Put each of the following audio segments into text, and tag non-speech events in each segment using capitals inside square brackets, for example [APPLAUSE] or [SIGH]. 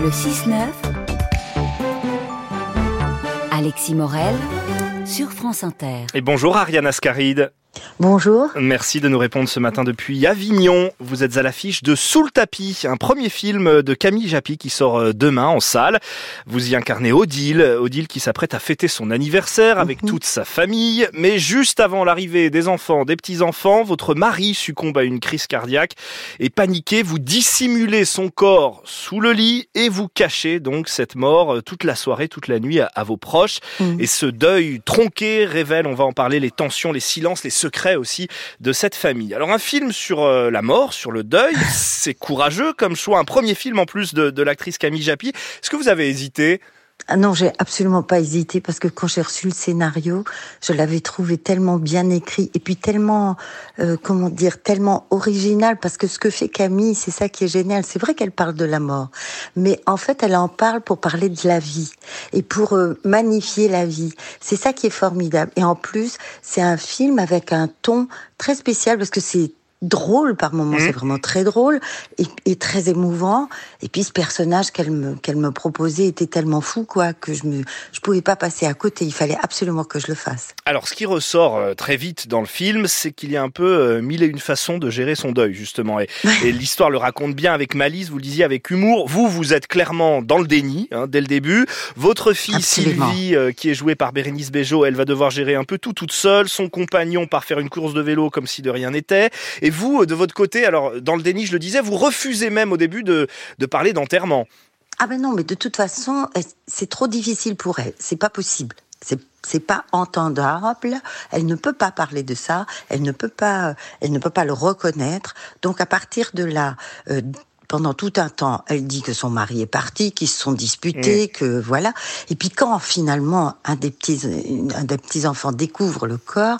Le 6-9. Alexis Morel sur France Inter. Et bonjour Ariane Ascaride. Bonjour. Merci de nous répondre ce matin depuis Avignon. Vous êtes à l'affiche de Sous le tapis, un premier film de Camille Japy qui sort euh, demain en salle. Vous y incarnez Odile, Odile qui s'apprête à fêter son anniversaire avec mhm. toute sa famille. Mais juste avant l'arrivée des enfants, des petits-enfants, votre mari succombe à une crise cardiaque et paniqué, vous dissimulez son corps sous le lit et vous cachez donc cette mort euh, toute la soirée, toute la nuit à, vos proches. Mhm. Et ce deuil tronqué révèle, on va en parler, les tensions, les silences, les secret aussi de cette famille. Alors un film sur euh, la mort, sur le deuil, [LAUGHS] c'est courageux comme choix, un premier film en plus de, de l'actrice Camille Japy. Est-ce que vous avez hésité? Ah non, j'ai absolument pas hésité parce que quand j'ai reçu le scénario, je l'avais trouvé tellement bien écrit et puis tellement, euh, comment dire, tellement original parce que ce que fait Camille, c'est ça qui est génial. C'est vrai qu'elle parle de la mort, mais en fait, elle en parle pour parler de la vie et pour euh, magnifier la vie. C'est ça qui est formidable. Et en plus, c'est un film avec un ton très spécial parce que c'est drôle par moments, c'est mmh. vraiment très drôle et, et, très émouvant. Et puis ce personnage qu'elle me qu'elle me proposait était tellement fou quoi que je me je pouvais pas passer à côté. Il fallait absolument que je le fasse. Alors ce qui ressort euh, très vite dans le film, c'est qu'il y a un peu euh, mille et une façons de gérer son deuil justement. Et, et l'histoire le raconte bien avec malice. Vous le disiez avec humour. Vous vous êtes clairement dans le déni hein, dès le début. Votre fille Sylvie, euh, qui est jouée par Bérénice Bejo, elle va devoir gérer un peu tout toute seule. Son compagnon part faire une course de vélo comme si de rien n'était. Et et vous, de votre côté, alors dans le déni, je le disais, vous refusez même au début de, parler d'enterrement. Ah ben non, mais de toute façon, c'est trop difficile pour elle. C'est pas possible. C'est pas entendable. Elle ne peut pas parler de ça. Elle ne peut pas. Elle ne peut pas le reconnaître. Donc à partir de là. Euh, pendant tout un temps, elle dit que son mari est parti, qu'ils se sont disputés, mm. que voilà. Et puis quand finalement un des petits, un des petits enfants découvre le corps,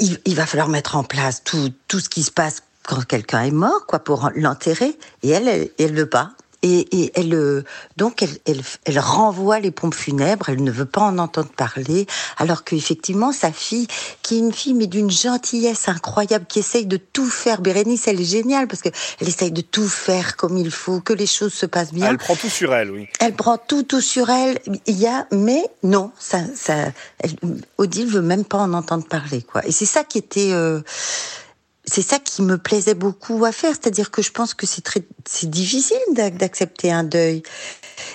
il, va falloir mettre en place tout, tout ce qui se passe quand quelqu'un est mort, quoi, pour l'enterrer. Et elle, elle, elle veut pas. Et, et elle, euh, donc, elle, elle, elle, renvoie les pompes funèbres. Elle ne veut pas en entendre parler, alors qu'effectivement, sa fille, qui est une fille mais d'une gentillesse incroyable, qui essaye de tout faire. Bérénice, elle est géniale parce que elle essaye de tout faire comme il faut, que les choses se passent bien. Elle prend tout sur elle, oui. Elle prend tout, tout sur elle. Il y a, mais non, ça, ça, elle, Odile veut même pas en entendre parler, quoi. Et c'est ça qui était. Euh, c'est ça qui me plaisait beaucoup à faire, c'est-à-dire que je pense que c'est très, c'est difficile d'accepter un deuil.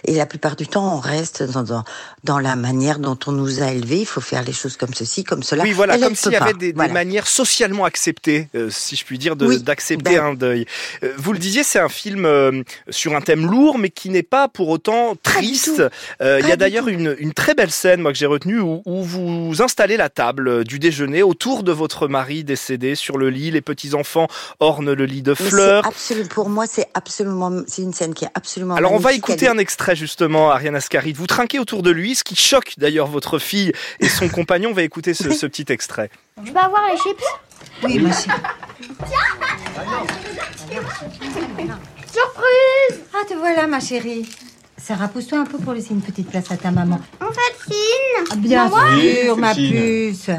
Et la plupart du temps, on reste dans, dans, dans, la manière dont on nous a élevés. Il faut faire les choses comme ceci, comme cela. Oui, voilà, comme s'il y avait des, des, manières socialement acceptées, euh, si je puis dire, d'accepter ben un deuil. Euh, vous le disiez, c'est un film euh, sur un thème lourd, mais qui n'est pas pour autant triste. Il y a d'ailleurs une, une, très belle scène, moi, que j'ai retenue, où, où, vous installez la table du déjeuner autour de votre mari décédé sur le lit. Les petits-enfants ornent le lit de fleurs. Absolument, pour moi, c'est absolument, c'est une scène qui est absolument Alors, on va écouter un extrait justement, Ariane Ascaride. Vous trinquez autour de lui, ce qui choque d'ailleurs votre fille et son [LAUGHS] compagnon. On va écouter ce, petit extrait. Je peux avoir les chips? Oui, ma chérie. Surprise Ah, te voilà, ma chérie. Sarah, pousse-toi un peu pour laisser une petite place à ta maman. On fait ah, Bien sûr, ma puce.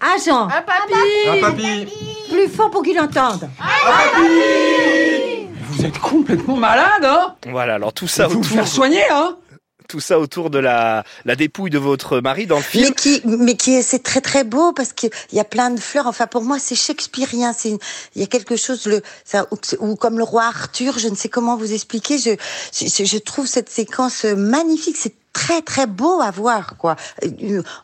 Ah, Jean Un papi Un papi Plus fort pour qu'il entende. Vous êtes complètement malade, hein Voilà, alors tout ça vous autour... faire soigner, hein tout ça autour de la, la dépouille de votre mari dans le film. Mais qui, mais qui c'est très très beau parce qu'il y a plein de fleurs. Enfin, pour moi, c'est shakespearien. C'est, il y a quelque chose le, ça, ou, comme le roi Arthur. Je ne sais comment vous expliquer. Je, je, je trouve cette séquence magnifique. C'est très très beau à voir quoi.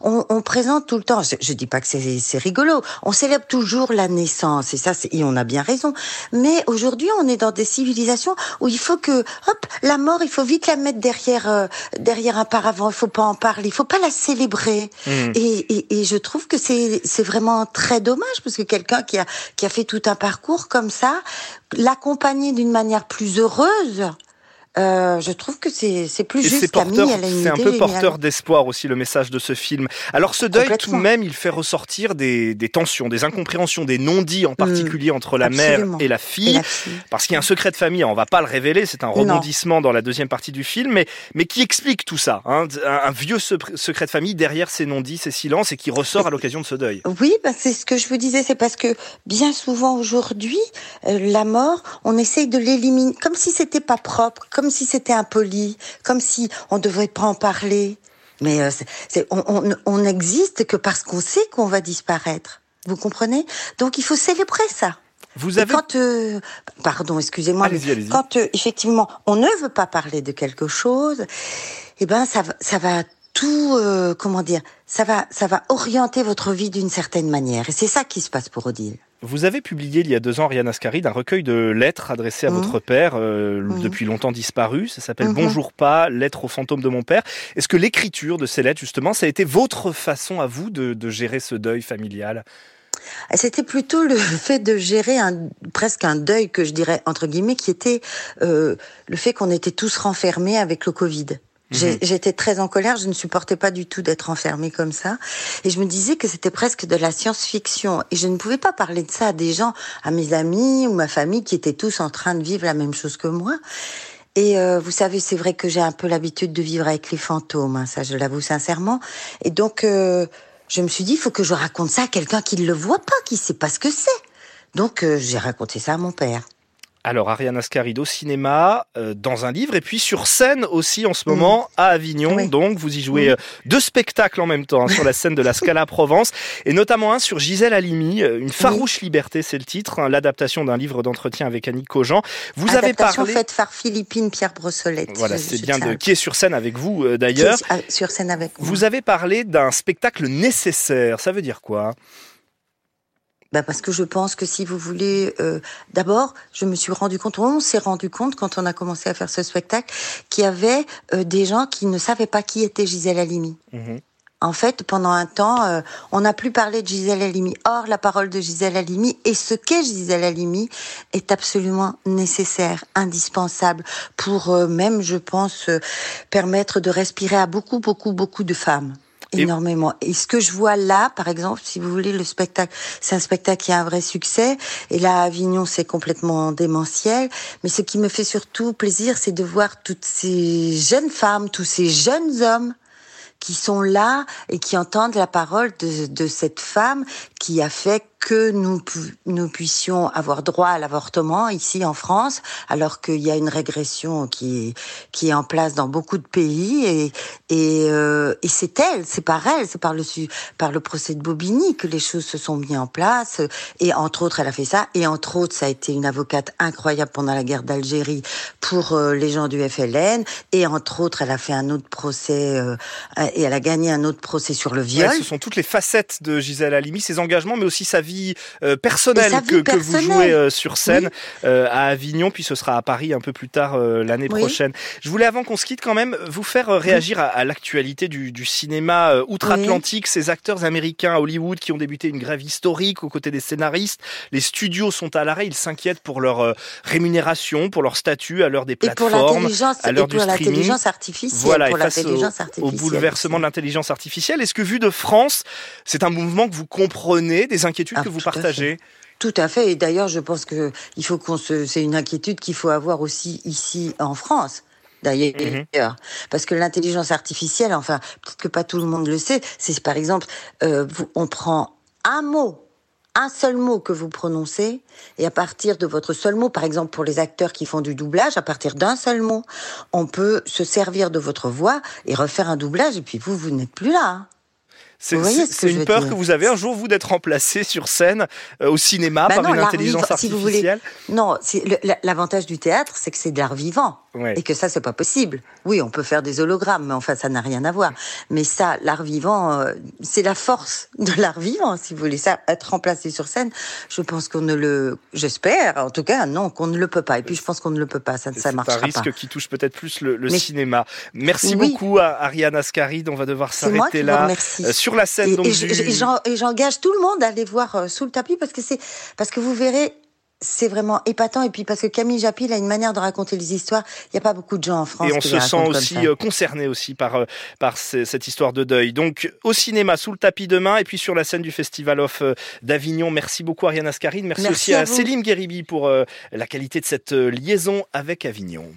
On, on présente tout le temps. Je, je dis pas que c'est rigolo. On célèbre toujours la naissance et ça et on a bien raison. Mais aujourd'hui on est dans des civilisations où il faut que hop la mort il faut vite la mettre derrière euh, derrière un paravent. Il faut pas en parler. Il faut pas la célébrer. Mmh. Et, et, et, je trouve que c'est c'est vraiment très dommage parce que quelqu'un qui a qui a fait tout un parcours comme ça l'accompagner d'une manière plus heureuse Euh, je trouve que c'est plus Et juste. c'est un peu porteur d'espoir aussi le message de ce film. Alors ce deuil tout de même, il fait ressortir des, des tensions, des incompréhensions, des non-dits en particulier entre la mère et la Et fille. la fille. Parce qu'il y a un secret de famille, on va pas le révéler, c'est un Non. rebondissement dans la deuxième partie du film, mais, mais qui explique tout ça. hein. un, un vieux se- secret de famille derrière ces non-dits, ces silences, et qui ressort à l'occasion de ce deuil. Oui, bah, c'est ce que je vous disais, c'est parce que bien souvent aujourd'hui, euh, la mort, on essaye de l'éliminer, comme si c'était pas propre, comme si c'était impoli, comme si on devrait pas en parler. Mais euh, on, on, on n'existe que parce qu'on sait qu'on va disparaître. Vous comprenez? Donc il faut célébrer ça. Vous avez... quand, euh, pardon, excusez-moi, quand euh, effectivement on ne veut pas parler de quelque chose, eh ben ça, va- ça va tout, euh, comment dire, ça va, ça va orienter votre vie d'une certaine manière. Et c'est ça qui se passe pour Odile. Vous avez publié il y a deux ans, Ariane Ascaride, un recueil de lettres adressées à votre père, euh, depuis longtemps disparu. Ça s'appelle Mhm. Bonjour pas, lettres au fantôme de mon père. Est-ce que l'écriture de ces lettres, justement, ça a été votre façon à vous de, de gérer ce deuil familial? C'était plutôt le [LAUGHS] fait de gérer un, presque un deuil que je dirais entre guillemets, qui était euh, le fait qu'on était tous renfermés avec le Covid. Mhm. J'étais très en colère, je ne supportais pas du tout d'être enfermée comme ça. Et je me disais que c'était presque de la science-fiction. Et je ne pouvais pas parler de ça à des gens, à mes amis ou ma famille qui étaient tous en train de vivre la même chose que moi. Et euh, vous savez, c'est vrai que j'ai un peu l'habitude de vivre avec les fantômes, hein, ça je l'avoue sincèrement. Et donc, euh, je me suis dit, il faut que je raconte ça à quelqu'un qui ne le voit pas, qui sait pas ce que c'est. Donc, euh, j'ai raconté ça à mon père. Alors, Ariane Ascaride au cinéma, euh, dans un livre, et puis sur scène aussi en ce moment à Avignon. Oui. Donc, vous y jouez euh, deux spectacles en même temps hein, sur la scène de la Scala Provence, et notamment un sur Gisèle Halimi, euh, Une farouche liberté, c'est le titre, hein, l'adaptation d'un livre d'entretien avec Annick Cogent. Vous avez parlé... faite par Philippine Pierre Brossolette. Voilà, c'est bien de qui est sur scène avec vous euh, d'ailleurs. euh, sur scène avec moi. Vous avez parlé d'un spectacle nécessaire. Ça veut dire quoi? Bah parce que je pense que si vous voulez, euh, d'abord, je me suis rendu compte, on s'est rendu compte quand on a commencé à faire ce spectacle, qu'il y avait euh, des gens qui ne savaient pas qui était Gisèle Halimi. Mhm. En fait, pendant un temps, euh, on n'a plus parlé de Gisèle Halimi. Or, la parole de Gisèle Halimi et ce qu'est Gisèle Halimi est absolument nécessaire, indispensable pour euh, même, je pense, euh, permettre de respirer à beaucoup, beaucoup, beaucoup de femmes. Énormément. Et ce que je vois là, par exemple, si vous voulez, le spectacle, c'est un spectacle qui a un vrai succès. Et là, à Avignon, c'est complètement démentiel. Mais ce qui me fait surtout plaisir, c'est de voir toutes ces jeunes femmes, tous ces jeunes hommes qui sont là et qui entendent la parole de, de cette femme qui a fait que nous, pu- nous puissions avoir droit à l'avortement ici en France, alors qu'il y a une régression qui est, en place dans beaucoup de pays. Et, euh, c'est elle, c'est par elle, c'est par le, procès de Bobigny que les choses se sont mises en place. Et entre autres, elle a fait ça. Et entre autres, ça a été une avocate incroyable pendant la guerre d'Algérie pour euh, les gens du FLN. Et entre autres, elle a fait un autre procès euh, et elle a gagné un autre procès sur le viol. Ce sont toutes les facettes de Gisèle Halimi, ses engagements, mais aussi sa vie euh, personnelle vie que, que vous jouez euh, sur scène euh, à Avignon, puis ce sera à Paris un peu plus tard l'année Oui. prochaine. Je voulais, avant qu'on se quitte, quand même vous faire réagir à, à l'actualité du, du cinéma outre-Atlantique. Ces acteurs américains à Hollywood qui ont débuté une grève historique aux côtés des scénaristes. Les studios sont à l'arrêt, ils s'inquiètent pour leur rémunération, pour leur statut à l'heure des plateformes. à l'heure du streaming. l'intelligence artificielle, Voilà, pour et face au, bouleversement de l'intelligence artificielle, est-ce que vu de France, c'est un mouvement que vous comprenez, des inquiétudes Ah, que vous partagez Tout à fait. Et d'ailleurs, je pense que il faut qu'on se, c'est une inquiétude qu'il faut avoir aussi ici en France. D'ailleurs, Mhm. parce que l'intelligence artificielle, enfin, peut-être que pas tout le monde le sait, c'est par exemple, euh, on prend un mot, un seul mot que vous prononcez, et à partir de votre seul mot, par exemple pour les acteurs qui font du doublage, à partir d'un seul mot, on peut se servir de votre voix et refaire un doublage, et puis vous, vous n'êtes plus là. hein. C'est ce une peur dire que vous avez un jour, vous, d'être remplacé sur scène euh, au cinéma Bah par non, une intelligence vivant, si vous voulez. artificielle Non, l'avantage du théâtre, c'est que c'est de l'art vivant. Ouais. Et que ça, c'est pas possible. Oui, on peut faire des hologrammes, mais enfin, ça n'a rien à voir. Mais ça, l'art vivant, euh, c'est la force de l'art vivant, si vous voulez. Ça, être remplacé sur scène, je pense qu'on ne le, j'espère, en tout cas, non, qu'on ne le peut pas. Et puis, je pense qu'on ne le peut pas. Ça, ça C'est un marchera risque pas. qui touche peut-être plus le, le Mais- cinéma. Merci Oui. beaucoup à Ariane Ascaride. On va devoir s'arrêter là. Euh, sur la scène Et, donc, du... et j'engage tout le monde à aller voir euh, sous le tapis parce que c'est parce que vous verrez c'est vraiment épatant. Et puis parce que Camille Japy, il a une manière de raconter les histoires. Il n'y a pas beaucoup de gens en France Et on qui se sent aussi euh, concerné aussi par, euh, par ce- cette histoire de deuil. Donc au cinéma, sous le tapis demain, et puis sur la scène du Festival of euh, d'Avignon. Merci beaucoup Ariane Ascarine. Merci, Merci aussi à à. Céline Guéribi pour la qualité de cette liaison avec Avignon.